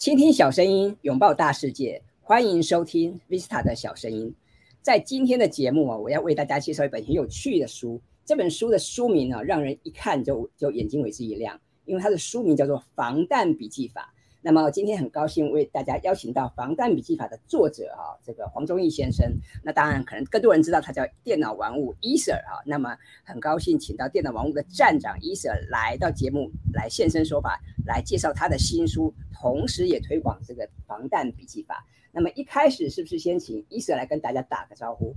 倾听小声音，拥抱大世界，欢迎收听 Vista 的小声音。在今天的节目啊，我要为大家介绍一本很有趣的书。这本书的书名啊，让人一看就就眼睛为之一亮，因为它的书名叫做《防弹笔记法》。那么今天很高兴为大家邀请到《防弹笔记法》的作者啊，这个黄忠义先生。那当然可能更多人知道他叫电脑玩物 e s r 啊。那么很高兴请到电脑玩物的站长 e s r 来到节目来现身说法，来介绍他的新书，同时也推广这个防弹笔记法。那么一开始是不是先请 e s r 来跟大家打个招呼？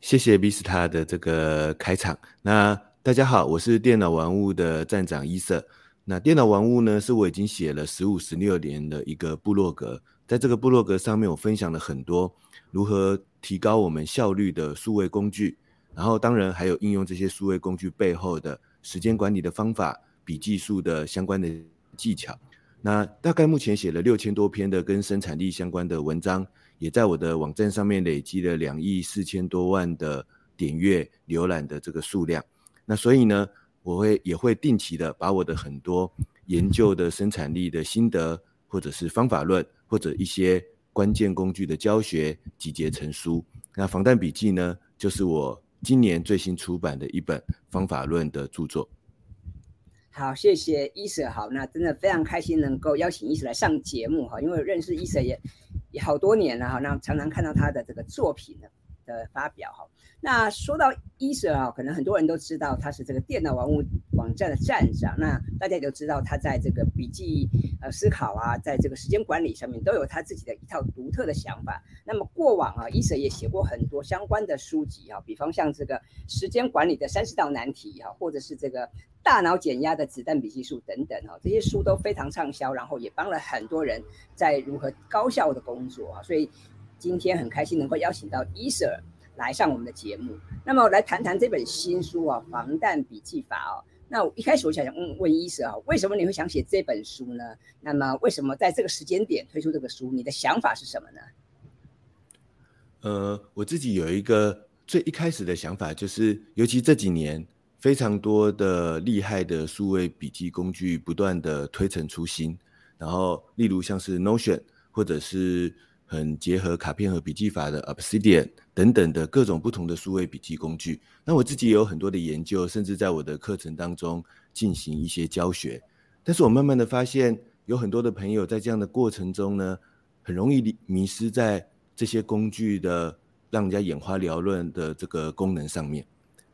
谢谢 Vista 的这个开场。那大家好，我是电脑玩物的站长 e s r 那电脑玩物呢，是我已经写了十五、十六年的一个部落格，在这个部落格上面，我分享了很多如何提高我们效率的数位工具，然后当然还有应用这些数位工具背后的时间管理的方法、笔记术的相关的技巧。那大概目前写了六千多篇的跟生产力相关的文章，也在我的网站上面累积了两亿四千多万的点阅浏览的这个数量。那所以呢？我会也会定期的把我的很多研究的生产力的心得，或者是方法论，或者一些关键工具的教学集结成书。那防弹笔记呢，就是我今年最新出版的一本方法论的著作。好，谢谢伊舍。好，那真的非常开心能够邀请伊舍来上节目哈，因为认识伊舍也也好多年了哈，那常常看到他的这个作品呢。的发表哈，那说到伊舍啊，可能很多人都知道他是这个电脑玩物网站的站长。那大家都知道他在这个笔记呃思考啊，在这个时间管理上面都有他自己的一套独特的想法。那么过往啊，伊舍也写过很多相关的书籍啊，比方像这个时间管理的三十道难题啊，或者是这个大脑减压的子弹笔记术等等啊，这些书都非常畅销，然后也帮了很多人在如何高效的工作啊，所以。今天很开心能够邀请到伊 Sir 来上我们的节目，那么来谈谈这本新书啊，《防弹笔记法》哦。那我一开始我想问问伊 Sir 啊，为什么你会想写这本书呢？那么为什么在这个时间点推出这个书？你的想法是什么呢？呃，我自己有一个最一开始的想法，就是尤其这几年非常多的厉害的数位笔记工具不断的推陈出新，然后例如像是 Notion 或者是。很结合卡片和笔记法的 Obsidian 等等的各种不同的数位笔记工具。那我自己也有很多的研究，甚至在我的课程当中进行一些教学。但是我慢慢的发现，有很多的朋友在这样的过程中呢，很容易迷失在这些工具的让人家眼花缭乱的这个功能上面，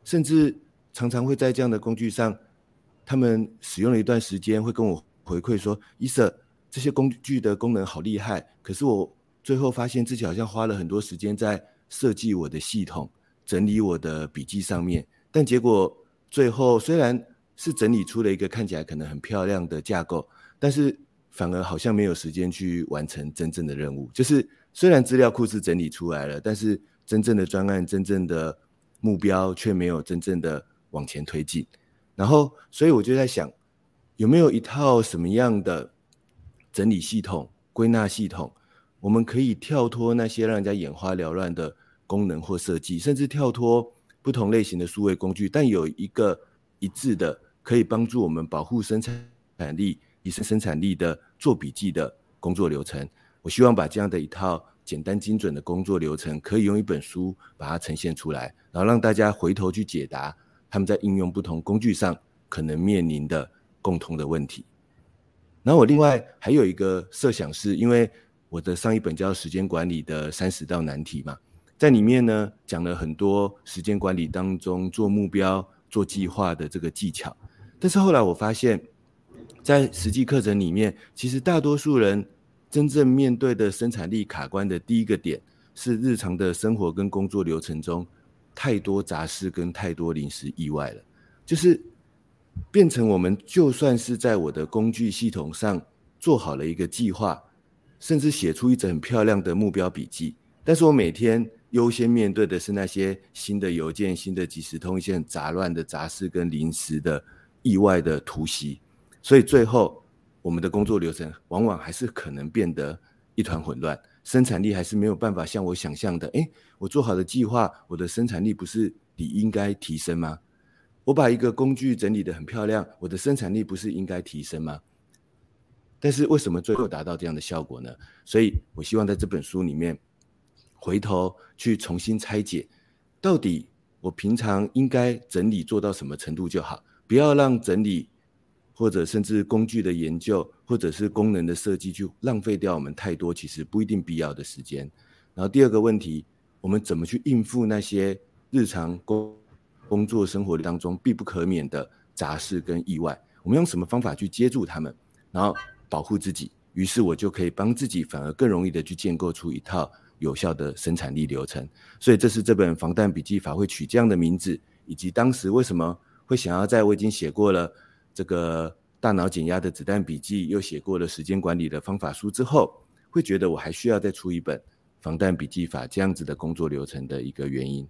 甚至常常会在这样的工具上，他们使用了一段时间，会跟我回馈说：“伊瑟，这些工具的功能好厉害，可是我。”最后发现自己好像花了很多时间在设计我的系统、整理我的笔记上面，但结果最后虽然是整理出了一个看起来可能很漂亮的架构，但是反而好像没有时间去完成真正的任务。就是虽然资料库是整理出来了，但是真正的专案、真正的目标却没有真正的往前推进。然后，所以我就在想，有没有一套什么样的整理系统、归纳系统？我们可以跳脱那些让人家眼花缭乱的功能或设计，甚至跳脱不同类型的数位工具，但有一个一致的可以帮助我们保护生产力、提升生产力的做笔记的工作流程。我希望把这样的一套简单精准的工作流程，可以用一本书把它呈现出来，然后让大家回头去解答他们在应用不同工具上可能面临的共同的问题。然后我另外还有一个设想是，因为我的上一本叫《时间管理的三十道难题》嘛，在里面呢讲了很多时间管理当中做目标、做计划的这个技巧。但是后来我发现，在实际课程里面，其实大多数人真正面对的生产力卡关的第一个点，是日常的生活跟工作流程中太多杂事跟太多临时意外了，就是变成我们就算是在我的工具系统上做好了一个计划。甚至写出一整很漂亮的目标笔记，但是我每天优先面对的是那些新的邮件、新的即时通、一些杂乱的杂事跟临时的意外的突袭，所以最后我们的工作流程往往还是可能变得一团混乱，生产力还是没有办法像我想象的。诶，我做好的计划，我的生产力不是理应该提升吗？我把一个工具整理的很漂亮，我的生产力不是应该提升吗？但是为什么最后达到这样的效果呢？所以我希望在这本书里面回头去重新拆解，到底我平常应该整理做到什么程度就好，不要让整理或者甚至工具的研究或者是功能的设计去浪费掉我们太多其实不一定必要的时间。然后第二个问题，我们怎么去应付那些日常工工作生活当中必不可免的杂事跟意外？我们用什么方法去接住他们，然后保护自己？于是我就可以帮自己，反而更容易的去建构出一套有效的生产力流程。所以这是这本防弹笔记法会取这样的名字，以及当时为什么会想要在我已经写过了这个大脑减压的子弹笔记，又写过了时间管理的方法书之后，会觉得我还需要再出一本。防弹笔记法这样子的工作流程的一个原因。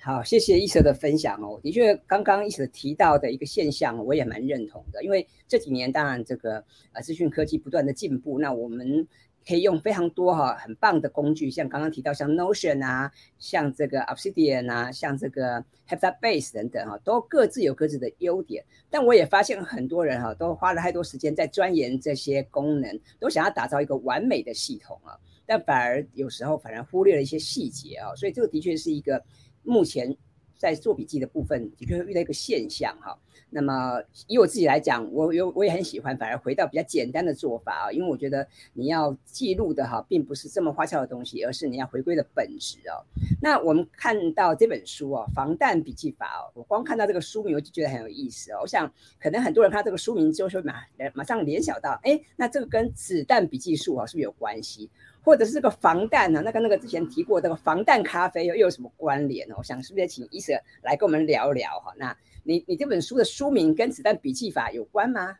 好，谢谢伊舍的分享哦。的确，刚刚伊舍提到的一个现象，我也蛮认同的。因为这几年，当然这个呃资讯科技不断的进步，那我们可以用非常多哈很棒的工具，像刚刚提到像 Notion 啊，像这个 Obsidian 啊，像这个 Headbase 等等哈，都各自有各自的优点。但我也发现很多人哈，都花了太多时间在钻研这些功能，都想要打造一个完美的系统啊。但反而有时候反而忽略了一些细节啊，所以这个的确是一个目前在做笔记的部分的确会遇到一个现象哈。那么以我自己来讲，我有我也很喜欢，反而回到比较简单的做法啊，因为我觉得你要记录的哈，并不是这么花俏的东西，而是你要回归的本质哦。那我们看到这本书哦，《防弹笔记法》哦，我光看到这个书名我就觉得很有意思哦。我想可能很多人看到这个书名之后，就马马上联想到，哎，那这个跟子弹笔记术啊，是不是有关系？或者是这个防弹呢？那跟那个之前提过这个防弹咖啡又有什么关联呢？我想是不是请伊舍来跟我们聊聊哈？那你你这本书的书名跟子弹笔记法有关吗？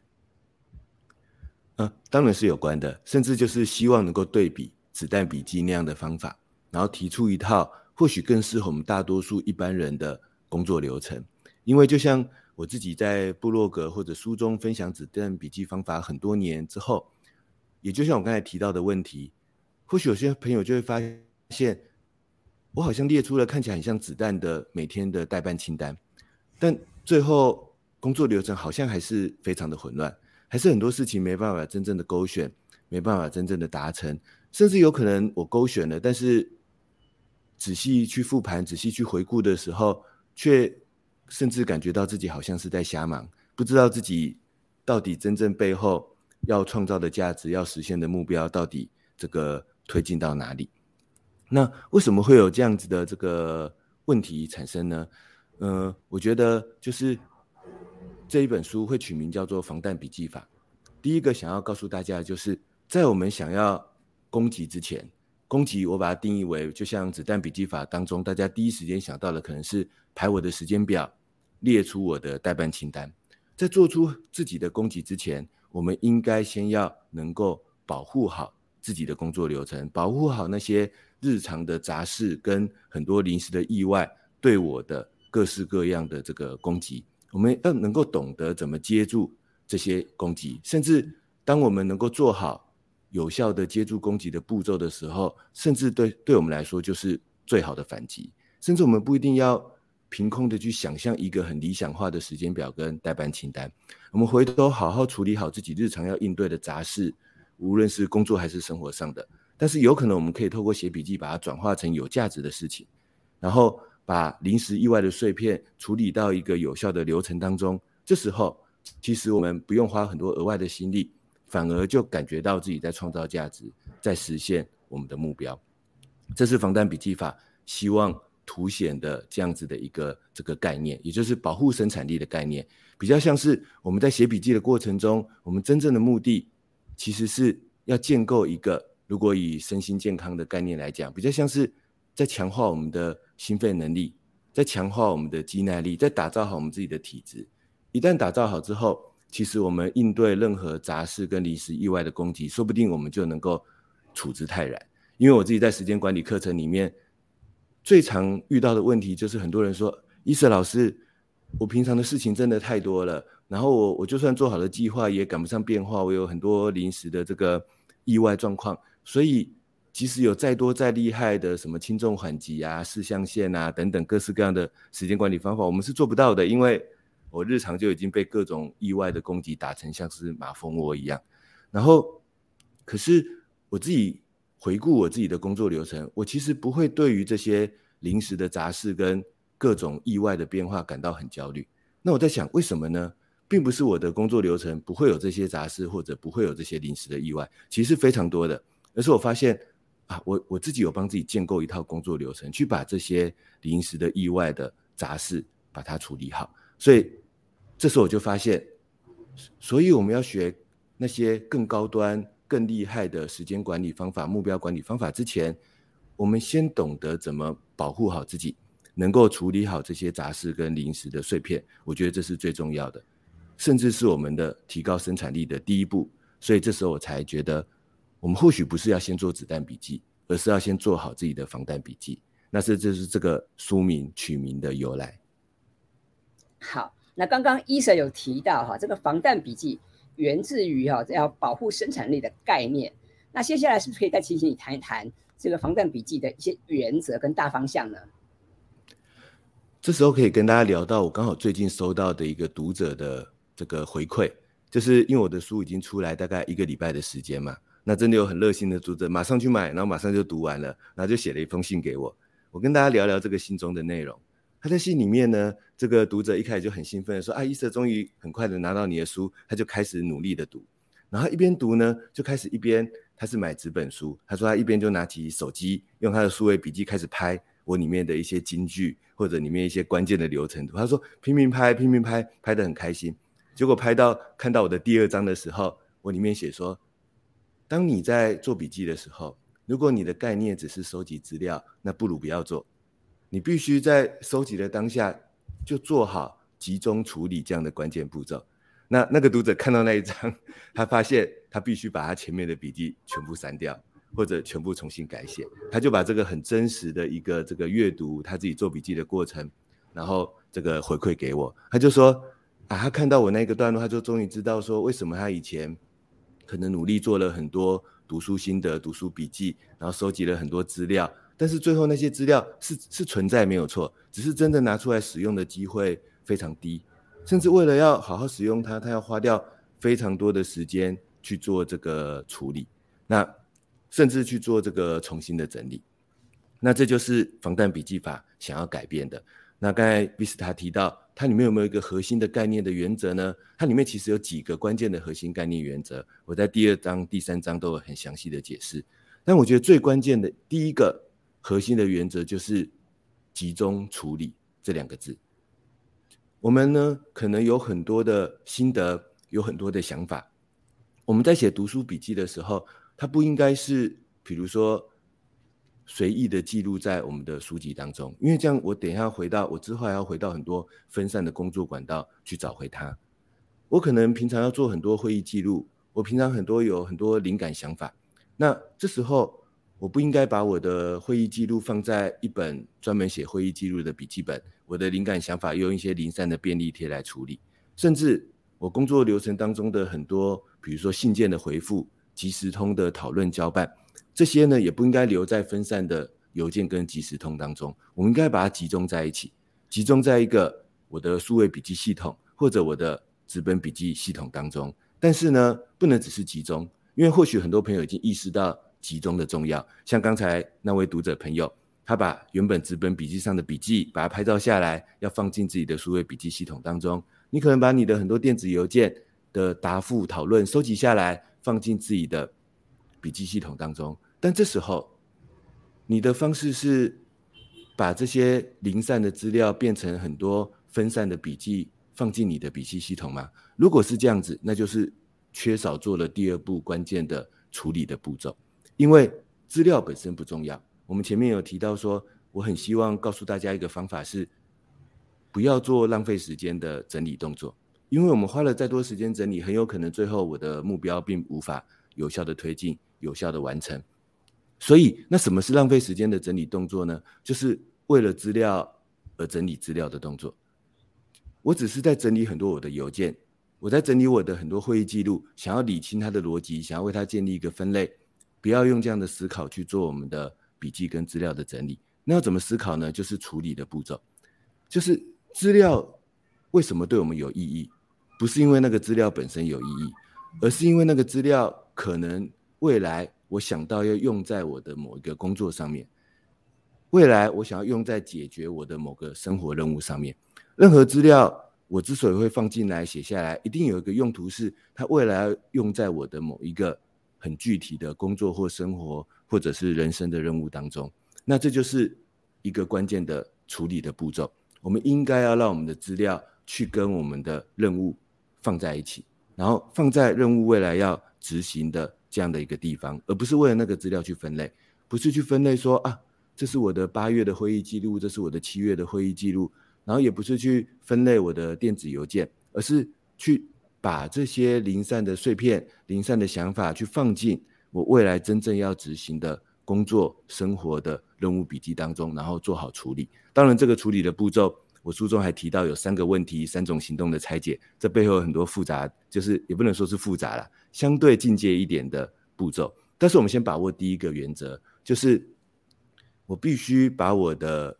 嗯，当然是有关的，甚至就是希望能够对比子弹笔记那样的方法，然后提出一套或许更适合我们大多数一般人的工作流程。因为就像我自己在部落格或者书中分享子弹笔记方法很多年之后，也就像我刚才提到的问题。或许有些朋友就会发现，我好像列出了看起来很像子弹的每天的代办清单，但最后工作流程好像还是非常的混乱，还是很多事情没办法真正的勾选，没办法真正的达成，甚至有可能我勾选了，但是仔细去复盘、仔细去回顾的时候，却甚至感觉到自己好像是在瞎忙，不知道自己到底真正背后要创造的价值、要实现的目标到底这个。推进到哪里？那为什么会有这样子的这个问题产生呢？呃，我觉得就是这一本书会取名叫做《防弹笔记法》。第一个想要告诉大家的，就是在我们想要攻击之前，攻击我把它定义为，就像子弹笔记法当中，大家第一时间想到的可能是排我的时间表，列出我的代办清单。在做出自己的攻击之前，我们应该先要能够保护好。自己的工作流程，保护好那些日常的杂事跟很多临时的意外对我的各式各样的这个攻击，我们要能够懂得怎么接住这些攻击，甚至当我们能够做好有效的接住攻击的步骤的时候，甚至对对我们来说就是最好的反击。甚至我们不一定要凭空的去想象一个很理想化的时间表跟代办清单，我们回头好好处理好自己日常要应对的杂事。无论是工作还是生活上的，但是有可能我们可以透过写笔记把它转化成有价值的事情，然后把临时意外的碎片处理到一个有效的流程当中。这时候，其实我们不用花很多额外的心力，反而就感觉到自己在创造价值，在实现我们的目标。这是防弹笔记法希望凸显的这样子的一个这个概念，也就是保护生产力的概念，比较像是我们在写笔记的过程中，我们真正的目的。其实是要建构一个，如果以身心健康的概念来讲，比较像是在强化我们的心肺能力，在强化我们的肌耐力，在打造好我们自己的体质。一旦打造好之后，其实我们应对任何杂事跟临时意外的攻击，说不定我们就能够处之泰然。因为我自己在时间管理课程里面，最常遇到的问题就是很多人说：“伊瑟老师，我平常的事情真的太多了。”然后我我就算做好了计划，也赶不上变化。我有很多临时的这个意外状况，所以即使有再多再厉害的什么轻重缓急啊、四象限啊等等各式各样的时间管理方法，我们是做不到的。因为我日常就已经被各种意外的攻击打成像是马蜂窝一样。然后，可是我自己回顾我自己的工作流程，我其实不会对于这些临时的杂事跟各种意外的变化感到很焦虑。那我在想，为什么呢？并不是我的工作流程不会有这些杂事，或者不会有这些临时的意外，其实非常多的。而是我发现啊，我我自己有帮自己建构一套工作流程，去把这些临时的意外的杂事把它处理好。所以这时候我就发现，所以我们要学那些更高端、更厉害的时间管理方法、目标管理方法之前，我们先懂得怎么保护好自己，能够处理好这些杂事跟临时的碎片。我觉得这是最重要的。甚至是我们的提高生产力的第一步，所以这时候我才觉得，我们或许不是要先做子弹笔记，而是要先做好自己的防弹笔记。那这就是这个书名取名的由来。好，那刚刚医生有提到哈，这个防弹笔记源自于哈要保护生产力的概念。那接下来是不是可以再请请你谈一谈这个防弹笔记的一些原则跟大方向呢？这时候可以跟大家聊到，我刚好最近收到的一个读者的。这个回馈，就是因为我的书已经出来大概一个礼拜的时间嘛，那真的有很热心的读者马上去买，然后马上就读完了，然后就写了一封信给我。我跟大家聊聊这个信中的内容。他在信里面呢，这个读者一开始就很兴奋的说：“啊，伊瑟终于很快的拿到你的书。”他就开始努力的读，然后一边读呢，就开始一边他是买纸本书，他说他一边就拿起手机，用他的数位笔记开始拍我里面的一些金句或者里面一些关键的流程图。他说拼命拍，拼命拍，拍的很开心。结果拍到看到我的第二章的时候，我里面写说：当你在做笔记的时候，如果你的概念只是收集资料，那不如不要做。你必须在收集的当下就做好集中处理这样的关键步骤。那那个读者看到那一章，他发现他必须把他前面的笔记全部删掉，或者全部重新改写。他就把这个很真实的一个这个阅读他自己做笔记的过程，然后这个回馈给我。他就说。啊，他看到我那个段落，他就终于知道说，为什么他以前可能努力做了很多读书心得、读书笔记，然后收集了很多资料，但是最后那些资料是是存在没有错，只是真的拿出来使用的机会非常低，甚至为了要好好使用它，他要花掉非常多的时间去做这个处理，那甚至去做这个重新的整理，那这就是防弹笔记法想要改变的。那刚才比斯塔提到，它里面有没有一个核心的概念的原则呢？它里面其实有几个关键的核心概念原则，我在第二章、第三章都有很详细的解释。但我觉得最关键的第一个核心的原则就是集中处理这两个字。我们呢可能有很多的心得，有很多的想法。我们在写读书笔记的时候，它不应该是，比如说。随意的记录在我们的书籍当中，因为这样我等一下回到我之后还要回到很多分散的工作管道去找回它。我可能平常要做很多会议记录，我平常很多有很多灵感想法，那这时候我不应该把我的会议记录放在一本专门写会议记录的笔记本，我的灵感想法用一些零散的便利贴来处理，甚至我工作流程当中的很多，比如说信件的回复、即时通的讨论交办。这些呢也不应该留在分散的邮件跟即时通当中，我们应该把它集中在一起，集中在一个我的数位笔记系统或者我的纸本笔记系统当中。但是呢，不能只是集中，因为或许很多朋友已经意识到集中的重要。像刚才那位读者朋友，他把原本纸本笔记上的笔记把它拍照下来，要放进自己的数位笔记系统当中。你可能把你的很多电子邮件的答复讨论收集下来，放进自己的笔记系统当中。但这时候，你的方式是把这些零散的资料变成很多分散的笔记，放进你的笔记系统吗？如果是这样子，那就是缺少做了第二步关键的处理的步骤。因为资料本身不重要。我们前面有提到说，我很希望告诉大家一个方法是，不要做浪费时间的整理动作。因为我们花了再多时间整理，很有可能最后我的目标并无法有效的推进、有效的完成。所以，那什么是浪费时间的整理动作呢？就是为了资料而整理资料的动作。我只是在整理很多我的邮件，我在整理我的很多会议记录，想要理清它的逻辑，想要为它建立一个分类。不要用这样的思考去做我们的笔记跟资料的整理。那要怎么思考呢？就是处理的步骤，就是资料为什么对我们有意义？不是因为那个资料本身有意义，而是因为那个资料可能未来我想到要用在我的某一个工作上面，未来我想要用在解决我的某个生活任务上面。任何资料我之所以会放进来写下来，一定有一个用途，是它未来要用在我的某一个很具体的工作或生活或者是人生的任务当中。那这就是一个关键的处理的步骤。我们应该要让我们的资料去跟我们的任务。放在一起，然后放在任务未来要执行的这样的一个地方，而不是为了那个资料去分类，不是去分类说啊，这是我的八月的会议记录，这是我的七月的会议记录，然后也不是去分类我的电子邮件，而是去把这些零散的碎片、零散的想法去放进我未来真正要执行的工作、生活的任务笔记当中，然后做好处理。当然，这个处理的步骤。我书中还提到有三个问题、三种行动的拆解，这背后有很多复杂，就是也不能说是复杂了，相对进阶一点的步骤。但是我们先把握第一个原则，就是我必须把我的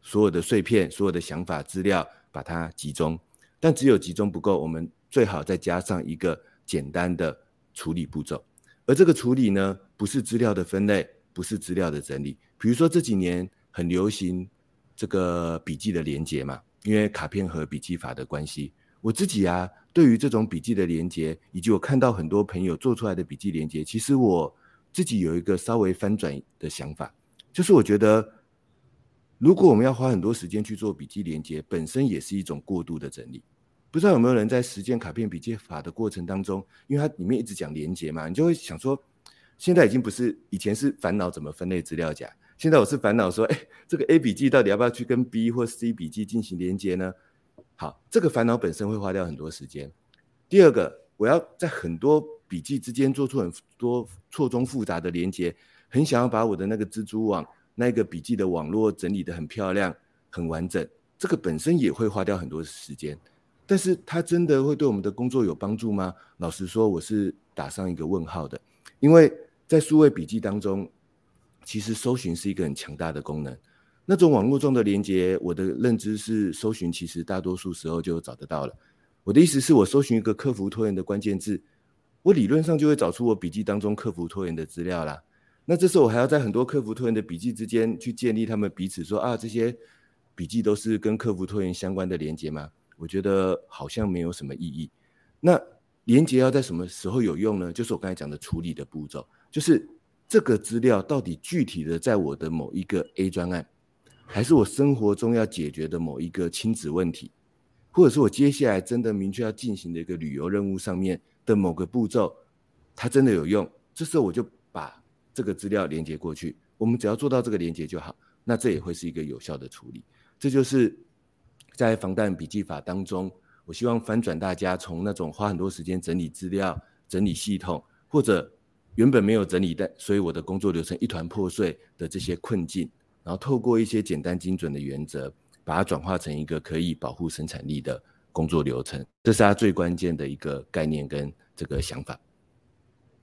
所有的碎片、所有的想法、资料把它集中，但只有集中不够，我们最好再加上一个简单的处理步骤。而这个处理呢，不是资料的分类，不是资料的整理。比如说这几年很流行。这个笔记的连接嘛，因为卡片和笔记法的关系，我自己啊，对于这种笔记的连接，以及我看到很多朋友做出来的笔记连接，其实我自己有一个稍微翻转的想法，就是我觉得，如果我们要花很多时间去做笔记连接，本身也是一种过度的整理。不知道有没有人在实践卡片笔记法的过程当中，因为它里面一直讲连接嘛，你就会想说，现在已经不是以前是烦恼怎么分类资料夹。现在我是烦恼说，哎，这个 A 笔记到底要不要去跟 B 或 C 笔记进行连接呢？好，这个烦恼本身会花掉很多时间。第二个，我要在很多笔记之间做出很多错综复杂的连接，很想要把我的那个蜘蛛网、那个笔记的网络整理得很漂亮、很完整，这个本身也会花掉很多时间。但是它真的会对我们的工作有帮助吗？老实说，我是打上一个问号的，因为在数位笔记当中。其实搜寻是一个很强大的功能，那种网络中的连接，我的认知是搜寻其实大多数时候就找得到了。我的意思是我搜寻一个客服拖延的关键字，我理论上就会找出我笔记当中客服拖延的资料啦。那这时候我还要在很多客服拖延的笔记之间去建立他们彼此说啊这些笔记都是跟客服拖延相关的连接吗？我觉得好像没有什么意义。那连接要在什么时候有用呢？就是我刚才讲的处理的步骤，就是。这个资料到底具体的在我的某一个 A 专案，还是我生活中要解决的某一个亲子问题，或者是我接下来真的明确要进行的一个旅游任务上面的某个步骤，它真的有用？这时候我就把这个资料连接过去，我们只要做到这个连接就好，那这也会是一个有效的处理。这就是在防弹笔记法当中，我希望翻转大家从那种花很多时间整理资料、整理系统，或者原本没有整理的，所以我的工作流程一团破碎的这些困境，然后透过一些简单精准的原则，把它转化成一个可以保护生产力的工作流程，这是它最关键的一个概念跟这个想法。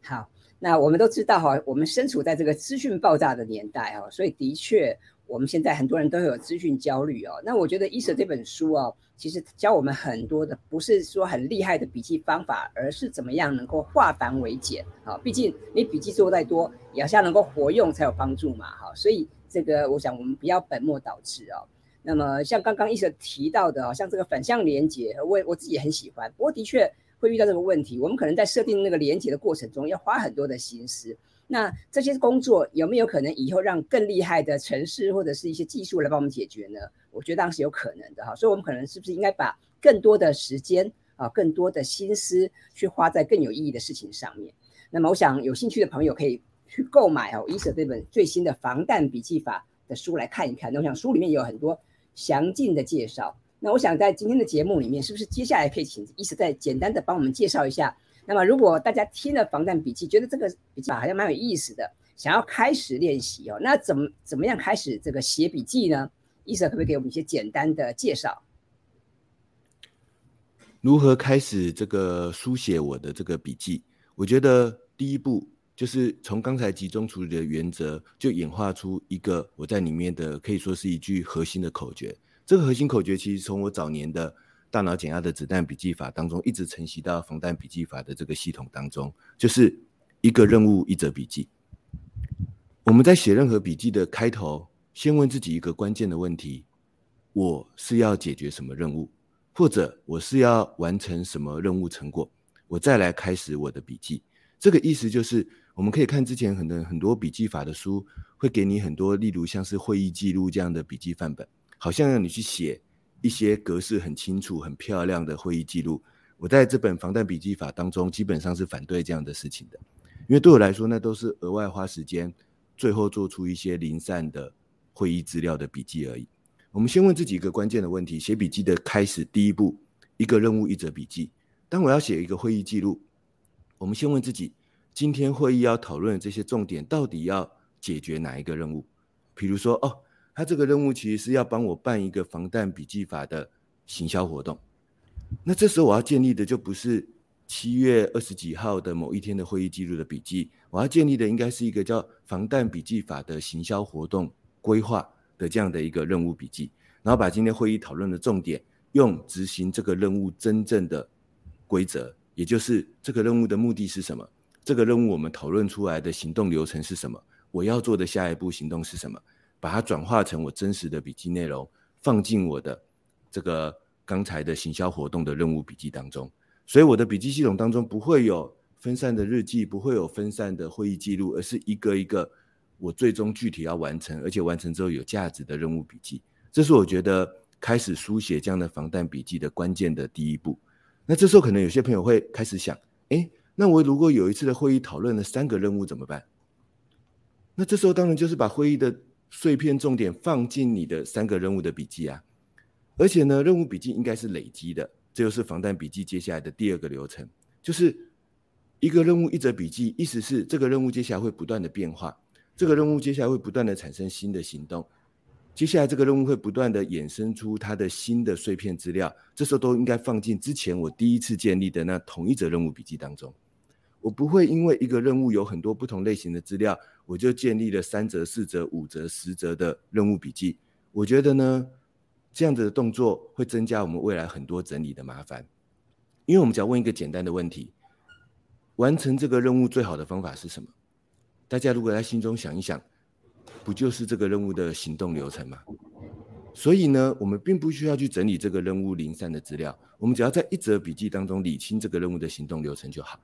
好，那我们都知道哈，我们身处在这个资讯爆炸的年代哦，所以的确。我们现在很多人都有资讯焦虑哦，那我觉得伊舍这本书哦，其实教我们很多的，不是说很厉害的笔记方法，而是怎么样能够化繁为简啊。毕竟你笔记做再多，也要像能够活用才有帮助嘛。哈，所以这个我想我们不要本末倒置哦。那么像刚刚伊舍提到的哦，像这个反向连接，我我自己很喜欢，不过的确会遇到这个问题，我们可能在设定那个连接的过程中，要花很多的心思。那这些工作有没有可能以后让更厉害的城市或者是一些技术来帮我们解决呢？我觉得当时有可能的哈，所以我们可能是不是应该把更多的时间啊，更多的心思去花在更有意义的事情上面？那么我想有兴趣的朋友可以去购买哦伊舍这本最新的防弹笔记法的书来看一看。那我想书里面有很多详尽的介绍。那我想在今天的节目里面，是不是接下来可以请伊舍再简单的帮我们介绍一下？那么，如果大家听了防弹笔记，觉得这个笔记好像蛮有意思的，想要开始练习哦，那怎么怎么样开始这个写笔记呢？伊生可不可以给我们一些简单的介绍？如何开始这个书写我的这个笔记？我觉得第一步就是从刚才集中处理的原则，就演化出一个我在里面的可以说是一句核心的口诀。这个核心口诀其实从我早年的大脑减压的子弹笔记法当中，一直承袭到防弹笔记法的这个系统当中，就是一个任务一则笔记。我们在写任何笔记的开头，先问自己一个关键的问题：我是要解决什么任务，或者我是要完成什么任务成果？我再来开始我的笔记。这个意思就是，我们可以看之前很多很多笔记法的书，会给你很多，例如像是会议记录这样的笔记范本，好像让你去写一些格式很清楚、很漂亮的会议记录。我在这本防弹笔记法当中，基本上是反对这样的事情的，因为对我来说，那都是额外花时间。最后做出一些零散的会议资料的笔记而已。我们先问自己一个关键的问题：写笔记的开始第一步，一个任务一则笔记。当我要写一个会议记录，我们先问自己，今天会议要讨论的这些重点，到底要解决哪一个任务？比如说，哦，他这个任务其实是要帮我办一个防弹笔记法的行销活动。那这时候我要建立的就不是。七月二十几号的某一天的会议记录的笔记，我要建立的应该是一个叫防弹笔记法的行销活动规划的这样的一个任务笔记，然后把今天会议讨论的重点，用执行这个任务真正的规则，也就是这个任务的目的是什么，这个任务我们讨论出来的行动流程是什么，我要做的下一步行动是什么，把它转化成我真实的笔记内容，放进我的这个刚才的行销活动的任务笔记当中。所以我的笔记系统当中不会有分散的日记，不会有分散的会议记录，而是一个一个我最终具体要完成，而且完成之后有价值的任务笔记。这是我觉得开始书写这样的防弹笔记的关键的第一步。那这时候可能有些朋友会开始想：哎，那我如果有一次的会议讨论了三个任务怎么办？那这时候当然就是把会议的碎片重点放进你的三个任务的笔记啊，而且呢，任务笔记应该是累积的。这就是防弹笔记接下来的第二个流程，就是一个任务一则笔记，意思是这个任务接下来会不断的变化，这个任务接下来会不断的产生新的行动，接下来这个任务会不断的衍生出它的新的碎片资料，这时候都应该放进之前我第一次建立的那同一则任务笔记当中。我不会因为一个任务有很多不同类型的资料，我就建立了三则、四则、五则、十则的任务笔记。我觉得呢。这样子的动作会增加我们未来很多整理的麻烦，因为我们只要问一个简单的问题：完成这个任务最好的方法是什么？大家如果在心中想一想，不就是这个任务的行动流程吗？所以呢，我们并不需要去整理这个任务零散的资料，我们只要在一则笔记当中理清这个任务的行动流程就好。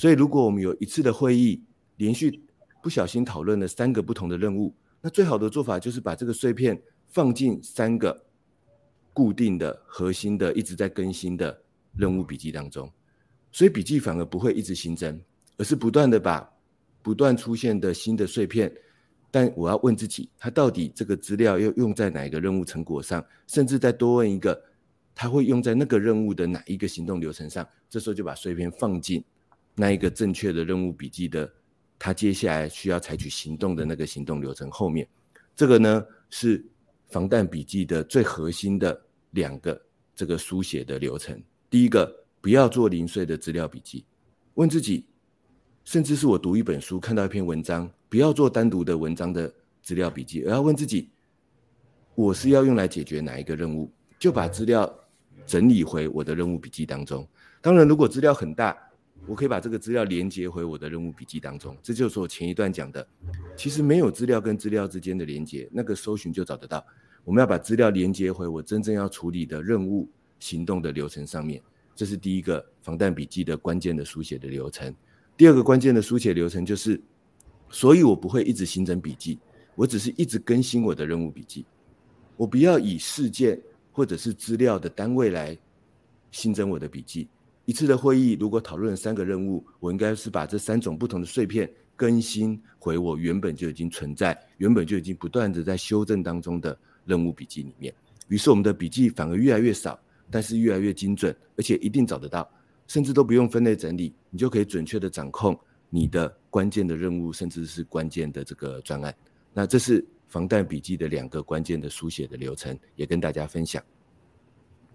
所以，如果我们有一次的会议连续不小心讨论了三个不同的任务，那最好的做法就是把这个碎片放进三个。固定的、核心的、一直在更新的任务笔记当中，所以笔记反而不会一直新增，而是不断的把不断出现的新的碎片。但我要问自己，它到底这个资料要用在哪一个任务成果上？甚至再多问一个，它会用在那个任务的哪一个行动流程上？这时候就把碎片放进那一个正确的任务笔记的，他接下来需要采取行动的那个行动流程后面。这个呢是。防弹笔记的最核心的两个这个书写的流程，第一个不要做零碎的资料笔记，问自己，甚至是我读一本书看到一篇文章，不要做单独的文章的资料笔记，而要问自己，我是要用来解决哪一个任务，就把资料整理回我的任务笔记当中。当然，如果资料很大。我可以把这个资料连接回我的任务笔记当中，这就是我前一段讲的。其实没有资料跟资料之间的连接，那个搜寻就找得到。我们要把资料连接回我真正要处理的任务行动的流程上面，这是第一个防弹笔记的关键的书写的流程。第二个关键的书写流程就是，所以我不会一直新增笔记，我只是一直更新我的任务笔记。我不要以事件或者是资料的单位来新增我的笔记。一次的会议，如果讨论三个任务，我应该是把这三种不同的碎片更新回我原本就已经存在、原本就已经不断的在修正当中的任务笔记里面。于是我们的笔记反而越来越少，但是越来越精准，而且一定找得到，甚至都不用分类整理，你就可以准确的掌控你的关键的任务，甚至是关键的这个专案。那这是防弹笔记的两个关键的书写的流程，也跟大家分享。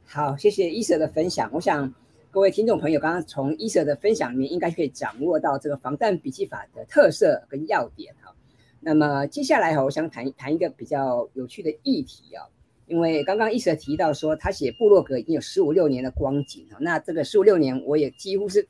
好，谢谢伊舍的分享，我想。各位听众朋友，刚刚从伊舍的分享里面，应该可以掌握到这个防弹笔记法的特色跟要点哈。那么接下来哈，我想谈谈一个比较有趣的议题啊，因为刚刚伊舍提到说他写部落格已经有十五六年的光景啊，那这个十五六年我也几乎是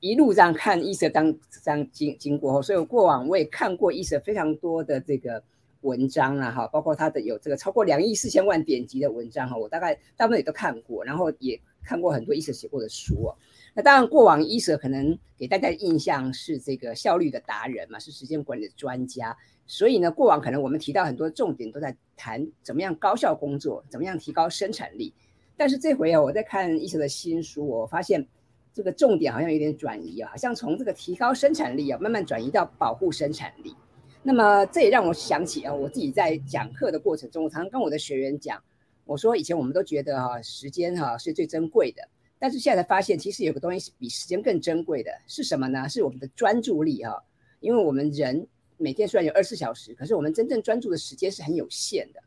一路这样看伊舍当这样经经过，所以我过往我也看过伊舍非常多的这个文章啊，哈，包括他的有这个超过两亿四千万点击的文章哈，我大概大部分也都看过，然后也看过很多伊舍写过的书哦。那当然，过往伊舍可能给大家的印象是这个效率的达人嘛，是时间管理的专家。所以呢，过往可能我们提到很多重点都在谈怎么样高效工作，怎么样提高生产力。但是这回啊，我在看伊舍的新书，我发现这个重点好像有点转移啊，好像从这个提高生产力啊，慢慢转移到保护生产力。那么这也让我想起啊，我自己在讲课的过程中，我常常跟我的学员讲，我说以前我们都觉得哈，时间哈是最珍贵的。但是现在发现，其实有个东西是比时间更珍贵的，是什么呢？是我们的专注力哈。因为我们人每天虽然有二十四小时，可是我们真正专注的时间是很有限的。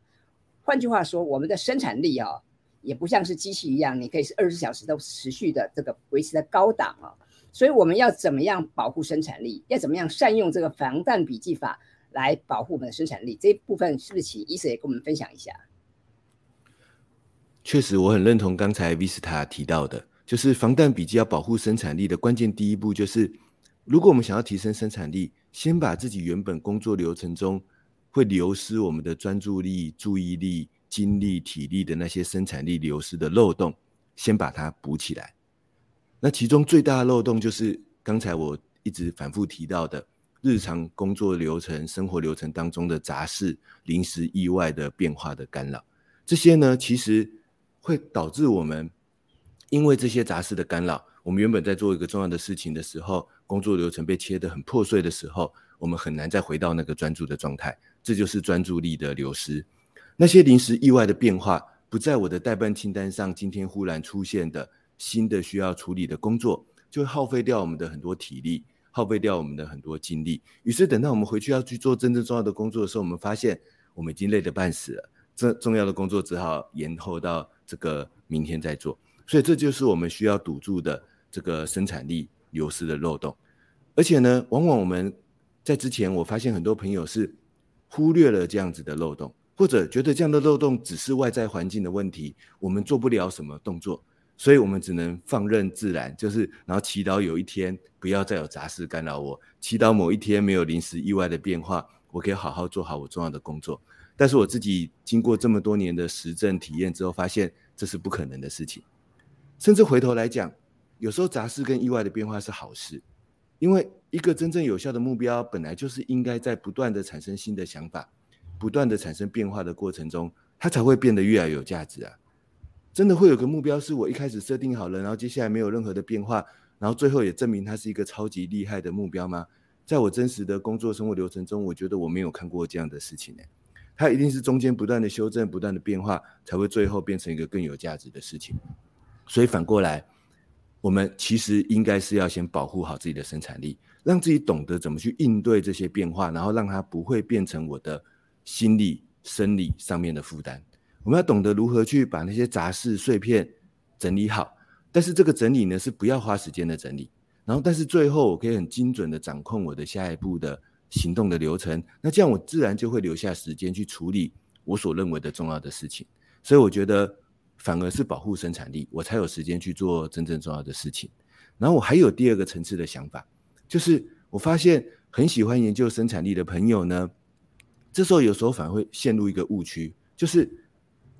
换句话说，我们的生产力啊，也不像是机器一样，你可以是二十四小时都持续的这个维持在高档啊。所以我们要怎么样保护生产力？要怎么样善用这个防弹笔记法来保护我们的生产力？这一部分是不是请伊生也跟我们分享一下？确实，我很认同刚才 Vista 提到的，就是防弹笔记要保护生产力的关键第一步，就是如果我们想要提升生产力，先把自己原本工作流程中会流失我们的专注力、注意力、精力、体力的那些生产力流失的漏洞，先把它补起来。那其中最大的漏洞就是刚才我一直反复提到的日常工作流程、生活流程当中的杂事、临时意外的变化的干扰，这些呢，其实。会导致我们因为这些杂事的干扰，我们原本在做一个重要的事情的时候，工作流程被切得很破碎的时候，我们很难再回到那个专注的状态，这就是专注力的流失。那些临时意外的变化不在我的代办清单上，今天忽然出现的新的需要处理的工作，就会耗费掉我们的很多体力，耗费掉我们的很多精力。于是等到我们回去要去做真正重要的工作的时候，我们发现我们已经累得半死了，这重要的工作只好延后到。这个明天再做，所以这就是我们需要堵住的这个生产力流失的漏洞。而且呢，往往我们在之前，我发现很多朋友是忽略了这样子的漏洞，或者觉得这样的漏洞只是外在环境的问题，我们做不了什么动作，所以我们只能放任自然，就是然后祈祷有一天不要再有杂事干扰我，祈祷某一天没有临时意外的变化，我可以好好做好我重要的工作。但是我自己经过这么多年的实证体验之后，发现这是不可能的事情。甚至回头来讲，有时候杂事跟意外的变化是好事，因为一个真正有效的目标，本来就是应该在不断的产生新的想法、不断的产生变化的过程中，它才会变得越来越有价值啊！真的会有个目标是我一开始设定好了，然后接下来没有任何的变化，然后最后也证明它是一个超级厉害的目标吗？在我真实的工作生活流程中，我觉得我没有看过这样的事情呢。它一定是中间不断的修正、不断的变化，才会最后变成一个更有价值的事情。所以反过来，我们其实应该是要先保护好自己的生产力，让自己懂得怎么去应对这些变化，然后让它不会变成我的心理、生理上面的负担。我们要懂得如何去把那些杂事碎片整理好，但是这个整理呢，是不要花时间的整理。然后，但是最后我可以很精准的掌控我的下一步的。行动的流程，那这样我自然就会留下时间去处理我所认为的重要的事情。所以我觉得反而是保护生产力，我才有时间去做真正重要的事情。然后我还有第二个层次的想法，就是我发现很喜欢研究生产力的朋友呢，这时候有时候反而会陷入一个误区，就是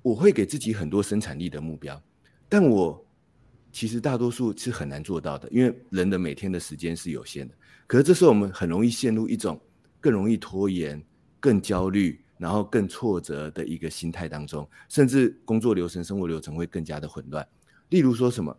我会给自己很多生产力的目标，但我其实大多数是很难做到的，因为人的每天的时间是有限的。可是这时候我们很容易陷入一种更容易拖延、更焦虑，然后更挫折的一个心态当中，甚至工作流程、生活流程会更加的混乱。例如说什么，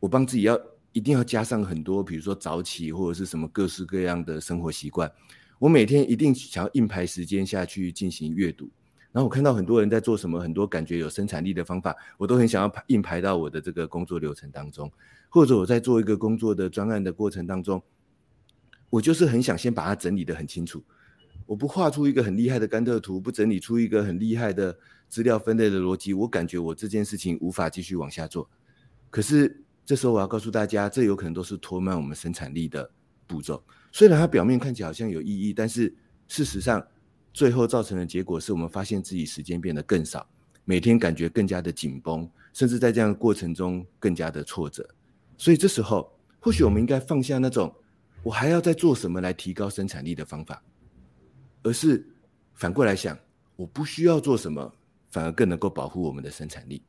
我帮自己要一定要加上很多，比如说早起或者是什么各式各样的生活习惯。我每天一定想要硬排时间下去进行阅读，然后我看到很多人在做什么，很多感觉有生产力的方法，我都很想要排硬排到我的这个工作流程当中，或者我在做一个工作的专案的过程当中。我就是很想先把它整理得很清楚，我不画出一个很厉害的甘特图，不整理出一个很厉害的资料分类的逻辑，我感觉我这件事情无法继续往下做。可是这时候我要告诉大家，这有可能都是拖慢我们生产力的步骤。虽然它表面看起来好像有意义，但是事实上最后造成的结果是我们发现自己时间变得更少，每天感觉更加的紧绷，甚至在这样的过程中更加的挫折。所以这时候，或许我们应该放下那种我还要再做什么来提高生产力的方法，而是反过来想，我不需要做什么，反而更能够保护我们的生产力。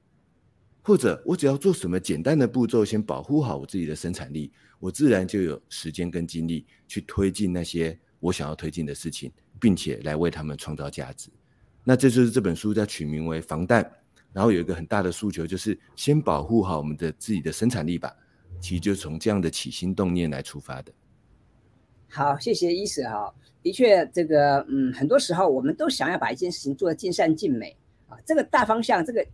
或者我只要做什么简单的步骤，先保护好我自己的生产力，我自然就有时间跟精力去推进那些我想要推进的事情，并且来为他们创造价值。那这就是这本书在取名为“防弹”，然后有一个很大的诉求，就是先保护好我们的自己的生产力吧。其实就从这样的起心动念来出发的。好，谢谢伊舍哈。的确，这个嗯，很多时候我们都想要把一件事情做得尽善尽美啊。这个大方向，这个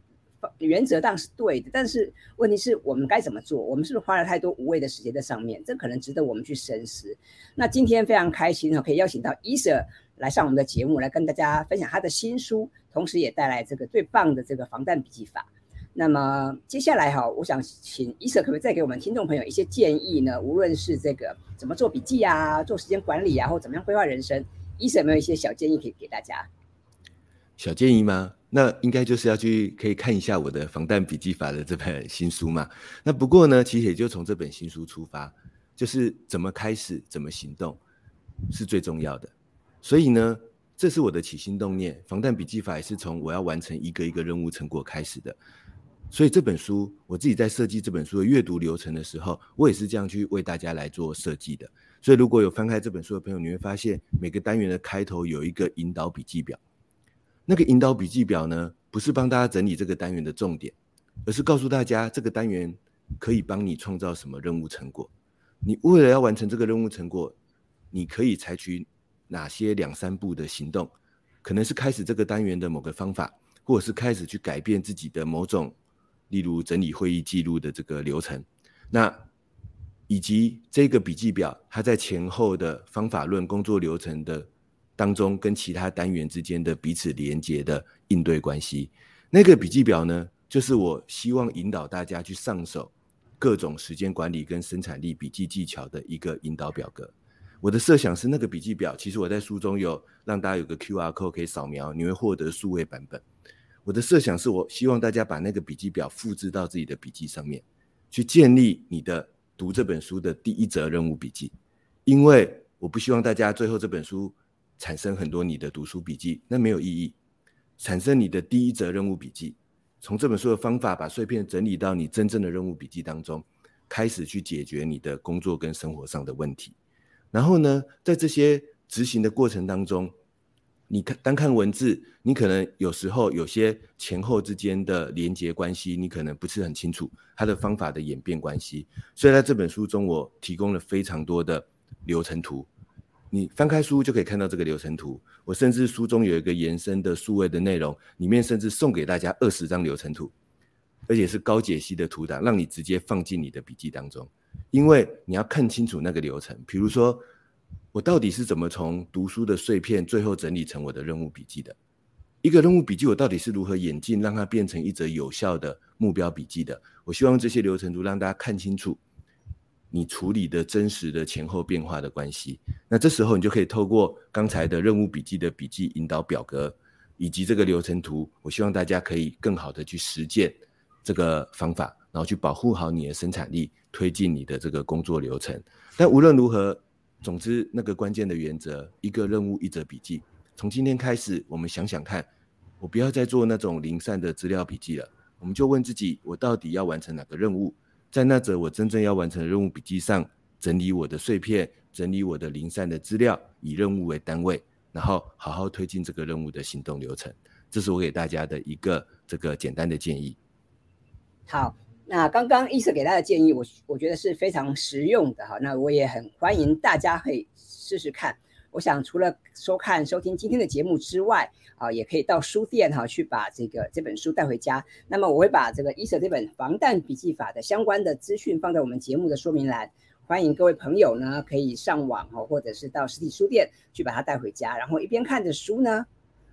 原则当然是对的，但是问题是我们该怎么做？我们是不是花了太多无谓的时间在上面？这可能值得我们去深思。那今天非常开心哈，可以邀请到伊舍。来上我们的节目，来跟大家分享他的新书，同时也带来这个最棒的这个防弹笔记法。那么接下来哈，我想请伊舍可不可以再给我们听众朋友一些建议呢？无论是这个怎么做笔记啊，做时间管理啊，或怎么样规划人生，伊舍有没有一些小建议可以给大家？小建议吗？那应该就是要去可以看一下我的防弹笔记法的这本新书嘛。那不过呢，其实也就从这本新书出发，就是怎么开始，怎么行动是最重要的。所以呢，这是我的起心动念。防弹笔记法也是从我要完成一个一个任务成果开始的。所以这本书，我自己在设计这本书的阅读流程的时候，我也是这样去为大家来做设计的。所以如果有翻开这本书的朋友，你会发现每个单元的开头有一个引导笔记表。那个引导笔记表呢，不是帮大家整理这个单元的重点，而是告诉大家这个单元可以帮你创造什么任务成果。你为了要完成这个任务成果，你可以采取。哪些两三步的行动，可能是开始这个单元的某个方法，或者是开始去改变自己的某种，例如整理会议记录的这个流程，那以及这个笔记表，它在前后的方法论工作流程的当中，跟其他单元之间的彼此连接的应对关系，那个笔记表呢，就是我希望引导大家去上手各种时间管理跟生产力笔记技巧的一个引导表格。我的设想是那个笔记表，其实我在书中有让大家有个 Q R code 可以扫描，你会获得数位版本。我的设想是我希望大家把那个笔记表复制到自己的笔记上面，去建立你的读这本书的第一则任务笔记。因为我不希望大家最后这本书产生很多你的读书笔记，那没有意义。产生你的第一则任务笔记，从这本书的方法把碎片整理到你真正的任务笔记当中，开始去解决你的工作跟生活上的问题。然后呢，在这些执行的过程当中，你看单看文字，你可能有时候有些前后之间的连接关系，你可能不是很清楚它的方法的演变关系。所以在这本书中，我提供了非常多的流程图，你翻开书就可以看到这个流程图。我甚至书中有一个延伸的数位的内容，里面甚至送给大家二十张流程图，而且是高解析的图档，让你直接放进你的笔记当中。因为你要看清楚那个流程，比如说我到底是怎么从读书的碎片最后整理成我的任务笔记的，一个任务笔记我到底是如何演进让它变成一则有效的目标笔记的？我希望这些流程图让大家看清楚你处理的真实的前后变化的关系。那这时候你就可以透过刚才的任务笔记的笔记引导表格以及这个流程图，我希望大家可以更好的去实践这个方法，然后去保护好你的生产力。推进你的这个工作流程，但无论如何，总之那个关键的原则，一个任务一则笔记。从今天开始，我们想想看，我不要再做那种零散的资料笔记了。我们就问自己，我到底要完成哪个任务？在那则我真正要完成的任务笔记上，整理我的碎片，整理我的零散的资料，以任务为单位，然后好好推进这个任务的行动流程。这是我给大家的一个这个简单的建议。好。那刚刚伊瑟给大家的建议，我我觉得是非常实用的哈。那我也很欢迎大家可以试试看。我想除了收看收听今天的节目之外，啊，也可以到书店哈去把这个这本书带回家。那么我会把这个伊瑟这本防弹笔记法的相关的资讯放在我们节目的说明栏，欢迎各位朋友呢可以上网哈，或者是到实体书店去把它带回家，然后一边看着书呢，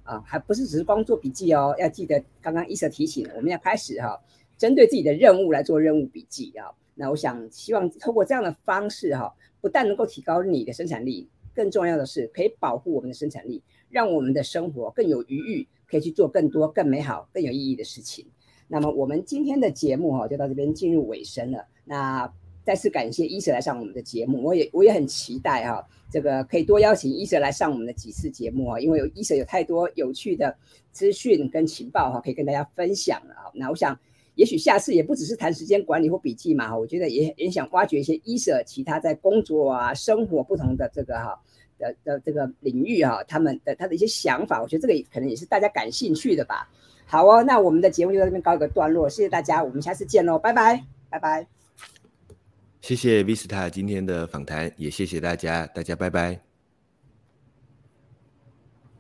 啊，还不是只是光做笔记哦，要记得刚刚伊瑟提醒，我们要开始哈。针对自己的任务来做任务笔记啊，那我想希望通过这样的方式哈，不但能够提高你的生产力，更重要的是可以保护我们的生产力，让我们的生活更有余裕，可以去做更多、更美好、更有意义的事情。那么我们今天的节目哈，就到这边进入尾声了。那再次感谢伊舍来上我们的节目，我也我也很期待哈，这个可以多邀请伊舍来上我们的几次节目啊，因为有伊舍有太多有趣的资讯跟情报哈，可以跟大家分享了啊。那我想，也许下次也不只是谈时间管理或笔记嘛，我觉得也也想挖掘一些伊舍其他在工作啊、生活不同的这个哈的的这个领域哈，他们的他的一些想法，我觉得这个可能也是大家感兴趣的吧。好哦，那我们的节目就到这边告一个段落，谢谢大家，我们下次见喽，拜拜，拜拜。谢谢 Vista 今天的访谈，也谢谢大家，大家拜拜。